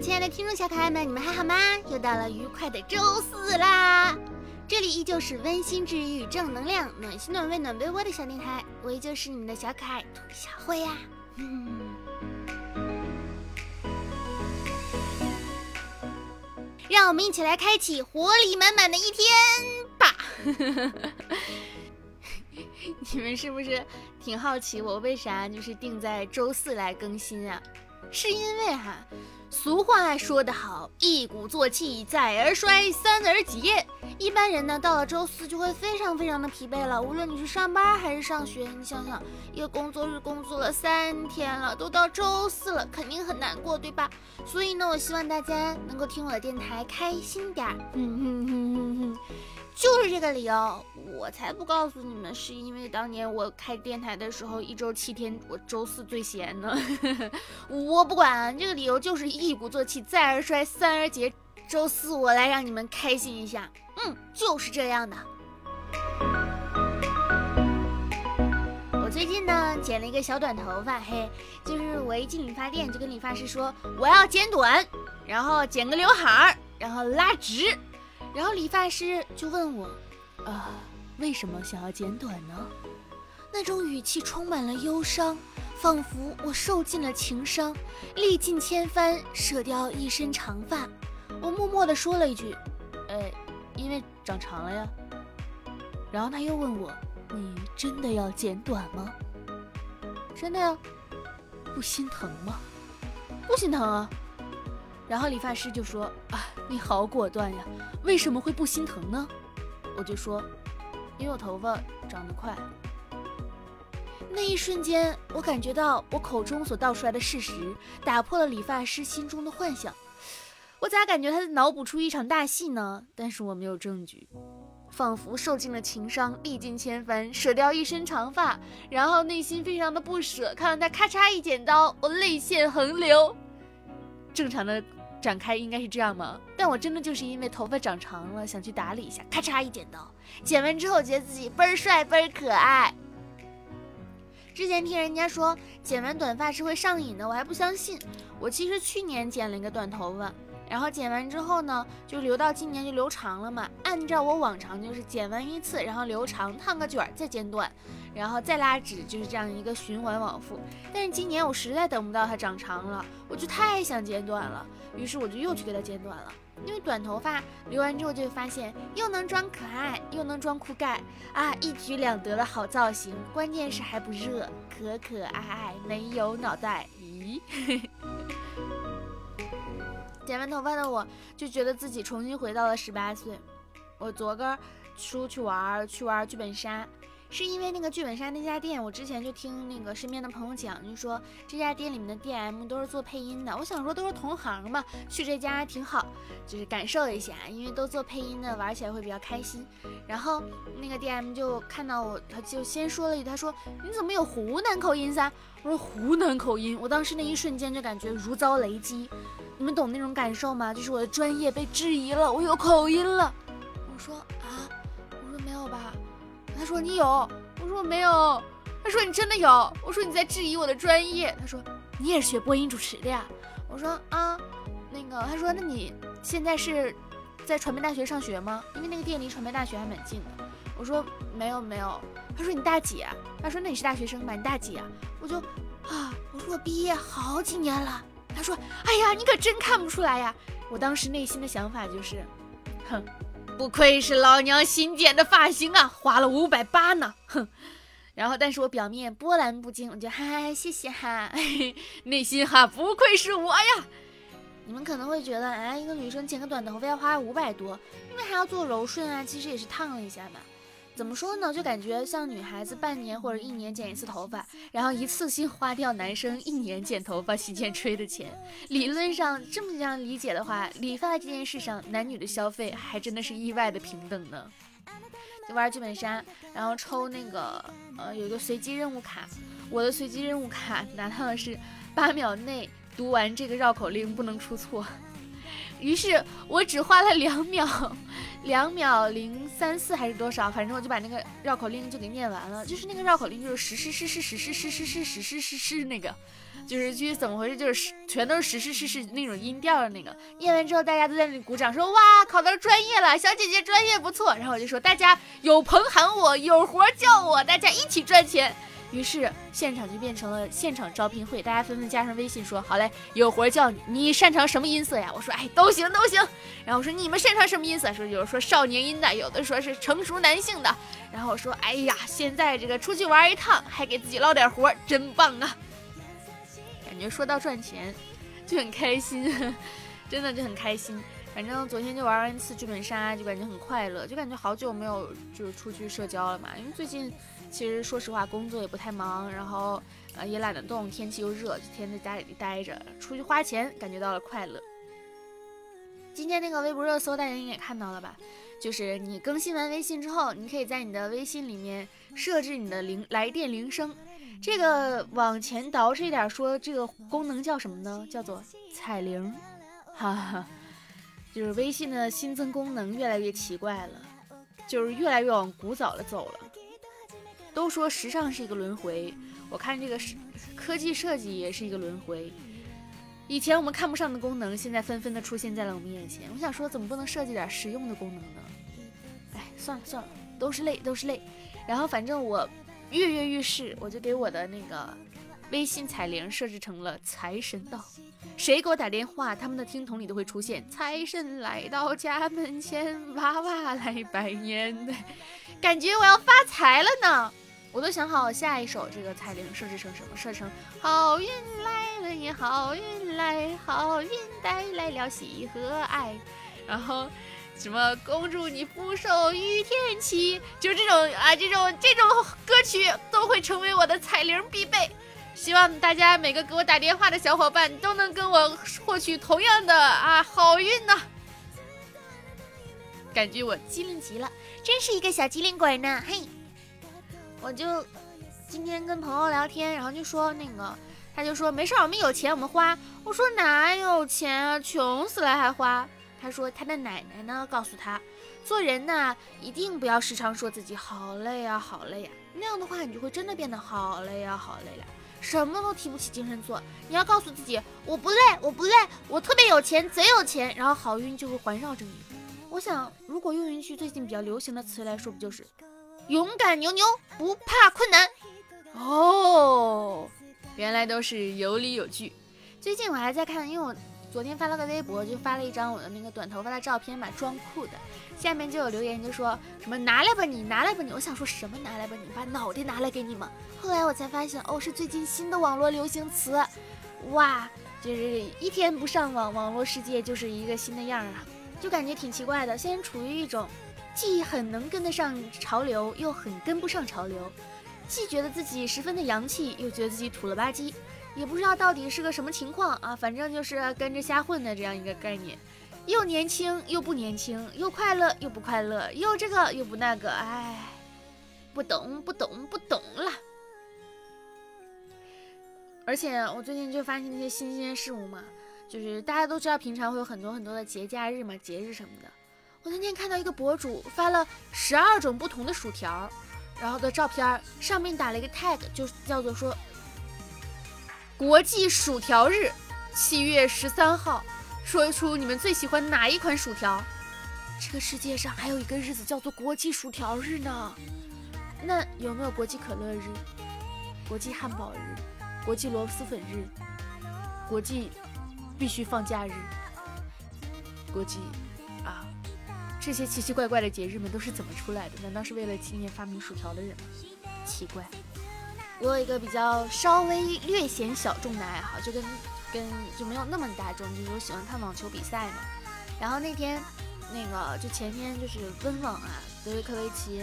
亲爱的听众小可爱们，你们还好吗？又到了愉快的周四啦！这里依旧是温馨治愈、正能量、暖心暖胃暖被窝的小电台，我依旧是你们的小可爱兔小慧呀。让我们一起来开启活力满满的一天吧！你们是不是挺好奇我为啥就是定在周四来更新啊？是因为哈，俗话说得好，一鼓作气，再而衰，三而竭。一般人呢，到了周四就会非常非常的疲惫了。无论你是上班还是上学，你想想，一个工作日工作了三天了，都到周四了，肯定很难过，对吧？所以呢，我希望大家能够听我的电台开心点儿。就是这个理由，我才不告诉你们，是因为当年我开电台的时候，一周七天，我周四最闲呢。我不管，这个理由就是一鼓作气，再而衰，三而竭。周四我来让你们开心一下，嗯，就是这样的。我最近呢剪了一个小短头发，嘿，就是我一进理发店就跟理发师说我要剪短，然后剪个刘海儿，然后拉直。然后理发师就问我，啊，为什么想要剪短呢？那种语气充满了忧伤，仿佛我受尽了情伤，历尽千帆，舍掉一身长发。我默默地说了一句，呃，因为长长了呀。然后他又问我，你真的要剪短吗？真的呀。不心疼吗？不心疼啊。然后理发师就说：“啊，你好果断呀，为什么会不心疼呢？”我就说：“因为我头发长得快。”那一瞬间，我感觉到我口中所道出来的事实打破了理发师心中的幻想。我咋感觉他在脑补出一场大戏呢？但是我没有证据，仿佛受尽了情伤，历尽千帆，舍掉一身长发，然后内心非常的不舍。看到他咔嚓一剪刀，我泪腺横流。正常的。展开应该是这样吗？但我真的就是因为头发长长了，想去打理一下，咔嚓一剪刀，剪完之后觉得自己倍儿帅倍儿可爱。之前听人家说剪完短发是会上瘾的，我还不相信。我其实去年剪了一个短头发。然后剪完之后呢，就留到今年就留长了嘛。按照我往常就是剪完一次，然后留长烫个卷儿，再剪短，然后再拉直，就是这样一个循环往复。但是今年我实在等不到它长长了，我就太想剪短了，于是我就又去给它剪短了。因为短头发留完之后就会发现又能装可爱，又能装酷盖啊，一举两得的好造型。关键是还不热，可可爱爱，没有脑袋。咦？剪完头发的我，就觉得自己重新回到了十八岁。我昨个出去玩，去玩剧本杀，是因为那个剧本杀那家店，我之前就听那个身边的朋友讲，就说这家店里面的 DM 都是做配音的。我想说都是同行嘛，去这家挺好，就是感受一下，因为都做配音的，玩起来会比较开心。然后那个 DM 就看到我，他就先说了一句，他说你怎么有湖南口音噻？我说湖南口音，我当时那一瞬间就感觉如遭雷击。你们懂那种感受吗？就是我的专业被质疑了，我有口音了。我说啊，我说没有吧？他说你有，我说我没有。他说你真的有，我说你在质疑我的专业。他说你也是学播音主持的呀？我说啊，那个他说那你现在是在传媒大学上学吗？因为那个店离传媒大学还蛮近的。我说没有没有。他说你大几？他说那你是大学生吧？你大几啊？我就啊，我说我毕业好几年了。他说：“哎呀，你可真看不出来呀！”我当时内心的想法就是：“哼，不愧是老娘新剪的发型啊，花了五百八呢！”哼，然后但是我表面波澜不惊，我就哈哈谢谢哈，内心哈不愧是我呀！你们可能会觉得，哎，一个女生剪个短头发要花五百多，因为还要做柔顺啊，其实也是烫了一下嘛。怎么说呢？就感觉像女孩子半年或者一年剪一次头发，然后一次性花掉男生一年剪头发、洗剪吹的钱。理论上这么这样理解的话，理发这件事上，男女的消费还真的是意外的平等呢。玩剧本杀，然后抽那个呃有一个随机任务卡，我的随机任务卡拿到的是八秒内读完这个绕口令不能出错，于是我只花了两秒。两秒零三四还是多少？反正我就把那个绕口令就给念完了。就是那个绕口令，就是实施实施实施实施实施实施实那个，就是具体怎么回事？就是全都是实施实施那种音调的那个。念完之后，大家都在那里鼓掌，说哇，考到专业了，小姐姐专业不错。然后我就说，大家有朋喊我，有活叫我，大家一起赚钱。于是现场就变成了现场招聘会，大家纷纷加上微信说：“好嘞，有活叫你，你擅长什么音色呀？”我说：“哎，都行都行。”然后我说：“你们擅长什么音色？”说有人说少年音的，有的说是成熟男性的。然后我说：“哎呀，现在这个出去玩一趟，还给自己捞点活，真棒啊！”感觉说到赚钱就很开心，真的就很开心。反正昨天就玩完一次剧本杀，就感觉很快乐，就感觉好久没有就是出去社交了嘛，因为最近。其实说实话，工作也不太忙，然后呃也懒得动，天气又热，就天天在家里待着。出去花钱，感觉到了快乐。今天那个微博热搜，大家应该也看到了吧？就是你更新完微信之后，你可以在你的微信里面设置你的铃来电铃声。这个往前倒饬一点说，这个功能叫什么呢？叫做彩铃。哈哈，就是微信的新增功能越来越奇怪了，就是越来越往古早了走了。都说时尚是一个轮回，我看这个是科技设计也是一个轮回。以前我们看不上的功能，现在纷纷的出现在了我们眼前。我想说，怎么不能设计点实用的功能呢？哎，算了算了，都是泪，都是泪。然后反正我跃跃欲试，我就给我的那个微信彩铃设置成了财神到，谁给我打电话，他们的听筒里都会出现财神来到家门前，娃娃来拜年，感觉我要发财了呢。我都想好下一首这个彩铃设置成什么？设置成好运来了呀，好运来，好运带来了喜和爱。然后什么恭祝你福寿与天齐，就这种啊，这种这种歌曲都会成为我的彩铃必备。希望大家每个给我打电话的小伙伴都能跟我获取同样的啊好运呢。感觉我机灵极了，真是一个小机灵鬼呢，嘿。我就今天跟朋友聊天，然后就说那个，他就说没事，我们有钱我们花。我说哪有钱啊，穷死了还花。他说他的奶奶呢告诉他，做人呢一定不要时常说自己好累呀好累呀，那样的话你就会真的变得好累呀好累了，什么都提不起精神做。你要告诉自己我不累我不累，我特别有钱贼有钱，然后好运就会环绕着你。我想如果用一句最近比较流行的词来说，不就是？勇敢牛牛不怕困难哦，原来都是有理有据。最近我还在看，因为我昨天发了个微博，就发了一张我的那个短头发的照片嘛，装酷的。下面就有留言就说什么拿来吧你，拿来吧你。我想说什么拿来吧你，把脑袋拿来给你们？后来我才发现，哦，是最近新的网络流行词。哇，就是一天不上网，网络世界就是一个新的样啊，就感觉挺奇怪的。现在处于一种。既很能跟得上潮流，又很跟不上潮流；既觉得自己十分的洋气，又觉得自己土了吧唧，也不知道到底是个什么情况啊！反正就是跟着瞎混的这样一个概念，又年轻又不年轻，又快乐又不快乐，又这个又不那个，哎，不懂不懂不懂了。而且我最近就发现那些新鲜事物嘛，就是大家都知道平常会有很多很多的节假日嘛，节日什么的。我那天看到一个博主发了十二种不同的薯条，然后的照片上面打了一个 tag，就叫做说国际薯条日，七月十三号，说出你们最喜欢哪一款薯条。这个世界上还有一个日子叫做国际薯条日呢，那有没有国际可乐日、国际汉堡日、国际螺蛳粉日、国际必须放假日、国际？这些奇奇怪怪的节日们都是怎么出来的？难道是为了纪念发明薯条的人吗？奇怪。我有一个比较稍微略显小众的爱好，就跟跟就没有那么大众，就是我喜欢看网球比赛嘛。然后那天那个就前天就是温网啊，德约科维奇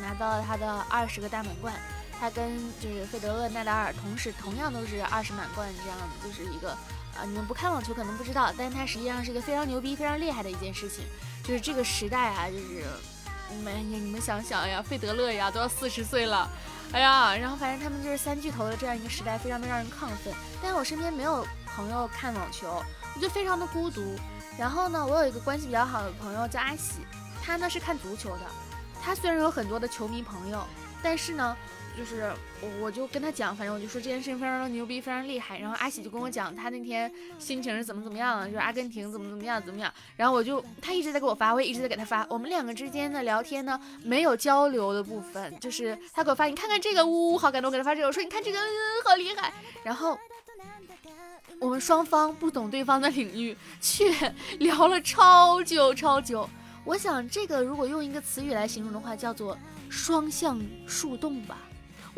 拿到了他的二十个大满贯，他跟就是费德勒、纳达尔同时同样都是二十满贯这样的，就是一个啊你们不看网球可能不知道，但是他实际上是一个非常牛逼、非常厉害的一件事情。就是这个时代啊，就是你们你们想想呀，费德勒呀都要四十岁了，哎呀，然后反正他们就是三巨头的这样一个时代，非常的让人亢奋。但是我身边没有朋友看网球，我就非常的孤独。然后呢，我有一个关系比较好的朋友叫阿喜，他呢是看足球的，他虽然有很多的球迷朋友，但是呢。就是我，我就跟他讲，反正我就说这件事情非常的牛逼，非常厉害。然后阿喜就跟我讲他那天心情是怎么怎么样，就是阿根廷怎么怎么样怎么样。然后我就他一直在给我发，我也一直在给他发。我们两个之间的聊天呢，没有交流的部分，就是他给我发，你看看这个，呜呜，好感动。我给他发这个，我说你看这个，好厉害。然后我们双方不懂对方的领域，却聊了超久超久。我想这个如果用一个词语来形容的话，叫做双向树洞吧。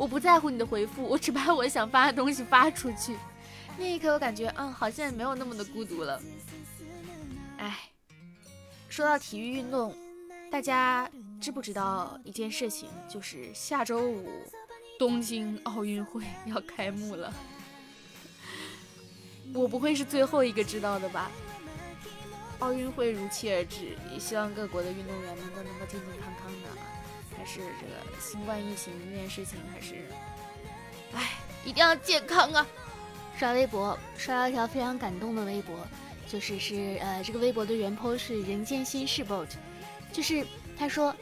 我不在乎你的回复，我只把我想发的东西发出去。那一刻，我感觉，嗯，好像也没有那么的孤独了。哎，说到体育运动，大家知不知道一件事情？就是下周五东京奥运会 要开幕了。我不会是最后一个知道的吧？奥运会如期而至，也希望各国的运动员们都能够健健康康的。还是这个新冠疫情这件事情，还是，哎，一定要健康啊！刷微博刷到一条非常感动的微博，就是是呃，这个微博的原 po 是人间心事 bot，就是他说，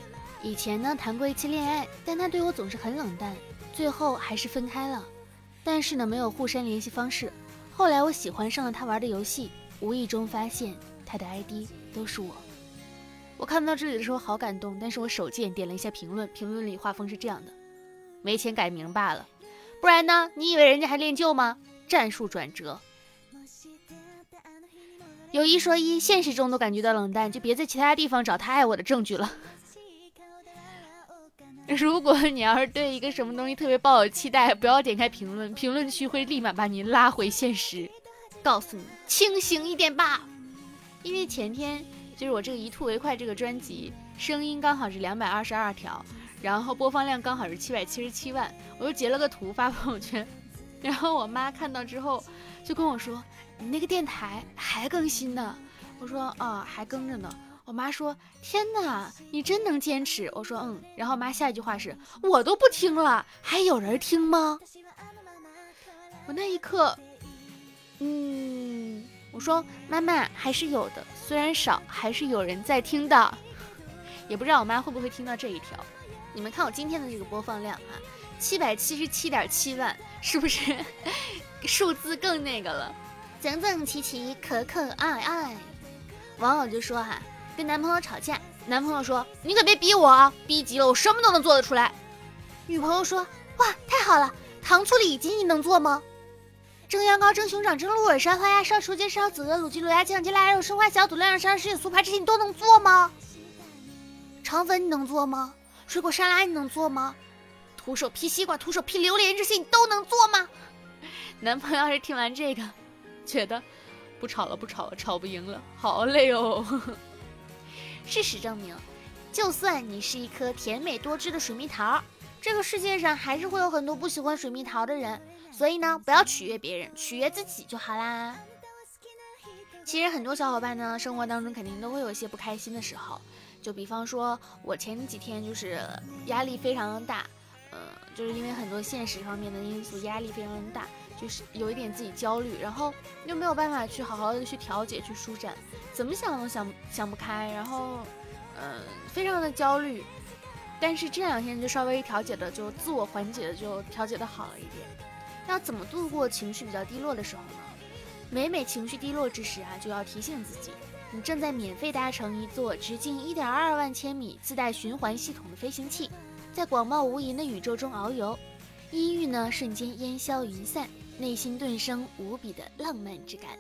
以前呢谈过一次恋爱，但他对我总是很冷淡，最后还是分开了，但是呢没有互删联系方式。后来我喜欢上了他玩的游戏，无意中发现他的 ID 都是我。我看到这里的时候好感动，但是我手贱点了一下评论，评论里画风是这样的：没钱改名罢了，不然呢？你以为人家还恋旧吗？战术转折。有一说一，现实中都感觉到冷淡，就别在其他地方找他爱我的证据了。如果你要是对一个什么东西特别抱有期待，不要点开评论，评论区会立马把你拉回现实，告诉你清醒一点吧，因为前天。就是我这个一吐为快这个专辑，声音刚好是两百二十二条，然后播放量刚好是七百七十七万，我就截了个图发朋友圈，然后我妈看到之后就跟我说：“你那个电台还更新呢？”我说：“啊，还更着呢。”我妈说：“天哪，你真能坚持。”我说：“嗯。”然后我妈下一句话是：“我都不听了，还有人听吗？”我那一刻，嗯。我说妈妈还是有的，虽然少，还是有人在听的。也不知道我妈会不会听到这一条。你们看我今天的这个播放量啊，七百七十七点七万，是不是 数字更那个了？整整齐齐，可可爱爱。网友就说哈，跟男朋友吵架，男朋友说你可别逼我啊，逼急了我什么都能做得出来。女朋友说哇，太好了，糖醋里脊你能做吗？蒸羊羔、蒸熊掌、蒸鹿尾、烧花鸭、烧雏鸡、烧子鹅、卤鸡、卤鸭、酱鸡、腊肉、生花小肚、晾上什锦酥排，这些你都能做吗？肠粉你能做吗？水果沙拉你能做吗？徒手劈西瓜、徒手劈榴莲，这些你都能做吗？男朋友要是听完这个，觉得不吵了，不吵了，吵不赢了，好累哦。事实证明，就算你是一颗甜美多汁的水蜜桃，这个世界上还是会有很多不喜欢水蜜桃的人。所以呢，不要取悦别人，取悦自己就好啦。其实很多小伙伴呢，生活当中肯定都会有一些不开心的时候，就比方说我前几天就是压力非常的大，嗯，就是因为很多现实方面的因素，压力非常的大，就是有一点自己焦虑，然后又没有办法去好好的去调节、去舒展，怎么想都想想不开，然后嗯，非常的焦虑。但是这两天就稍微调节的，就自我缓解的，就调节的好了一点。要怎么度过情绪比较低落的时候呢？每每情绪低落之时啊，就要提醒自己，你正在免费搭乘一座直径一点二万千米、自带循环系统的飞行器，在广袤无垠的宇宙中遨游。阴郁呢，瞬间烟消云散，内心顿生无比的浪漫之感。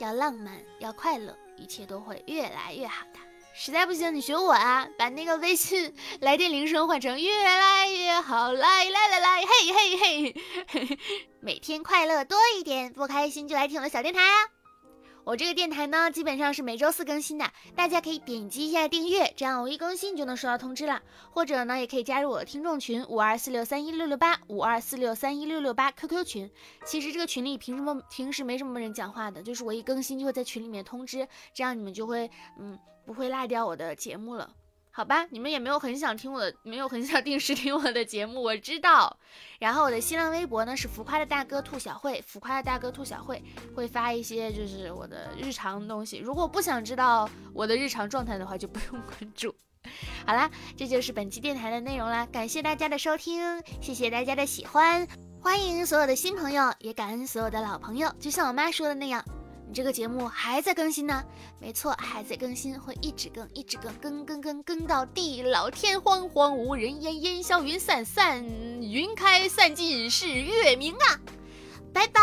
要浪漫，要快乐，一切都会越来越好的。实在不行，你学我啊，把那个微信来电铃声换成越来越好，来来来来，嘿嘿嘿，每天快乐多一点，不开心就来听我的小电台啊。我这个电台呢，基本上是每周四更新的，大家可以点击一下订阅，这样我一更新就能收到通知了。或者呢，也可以加入我的听众群五二四六三一六六八五二四六三一六六八 QQ 群。其实这个群里凭什么平时没什么人讲话的，就是我一更新就会在群里面通知，这样你们就会嗯不会落掉我的节目了。好吧，你们也没有很想听我的，没有很想定时听我的节目，我知道。然后我的新浪微博呢是浮夸的大哥兔小慧，浮夸的大哥兔小慧会发一些就是我的日常东西。如果不想知道我的日常状态的话，就不用关注。好啦，这就是本期电台的内容啦，感谢大家的收听，谢谢大家的喜欢，欢迎所有的新朋友，也感恩所有的老朋友。就像我妈说的那样。这个节目还在更新呢，没错，还在更新，会一直更，一直更，更更更更到地老天荒，荒无人烟，烟消云散，散云开，散尽是月明啊！拜拜。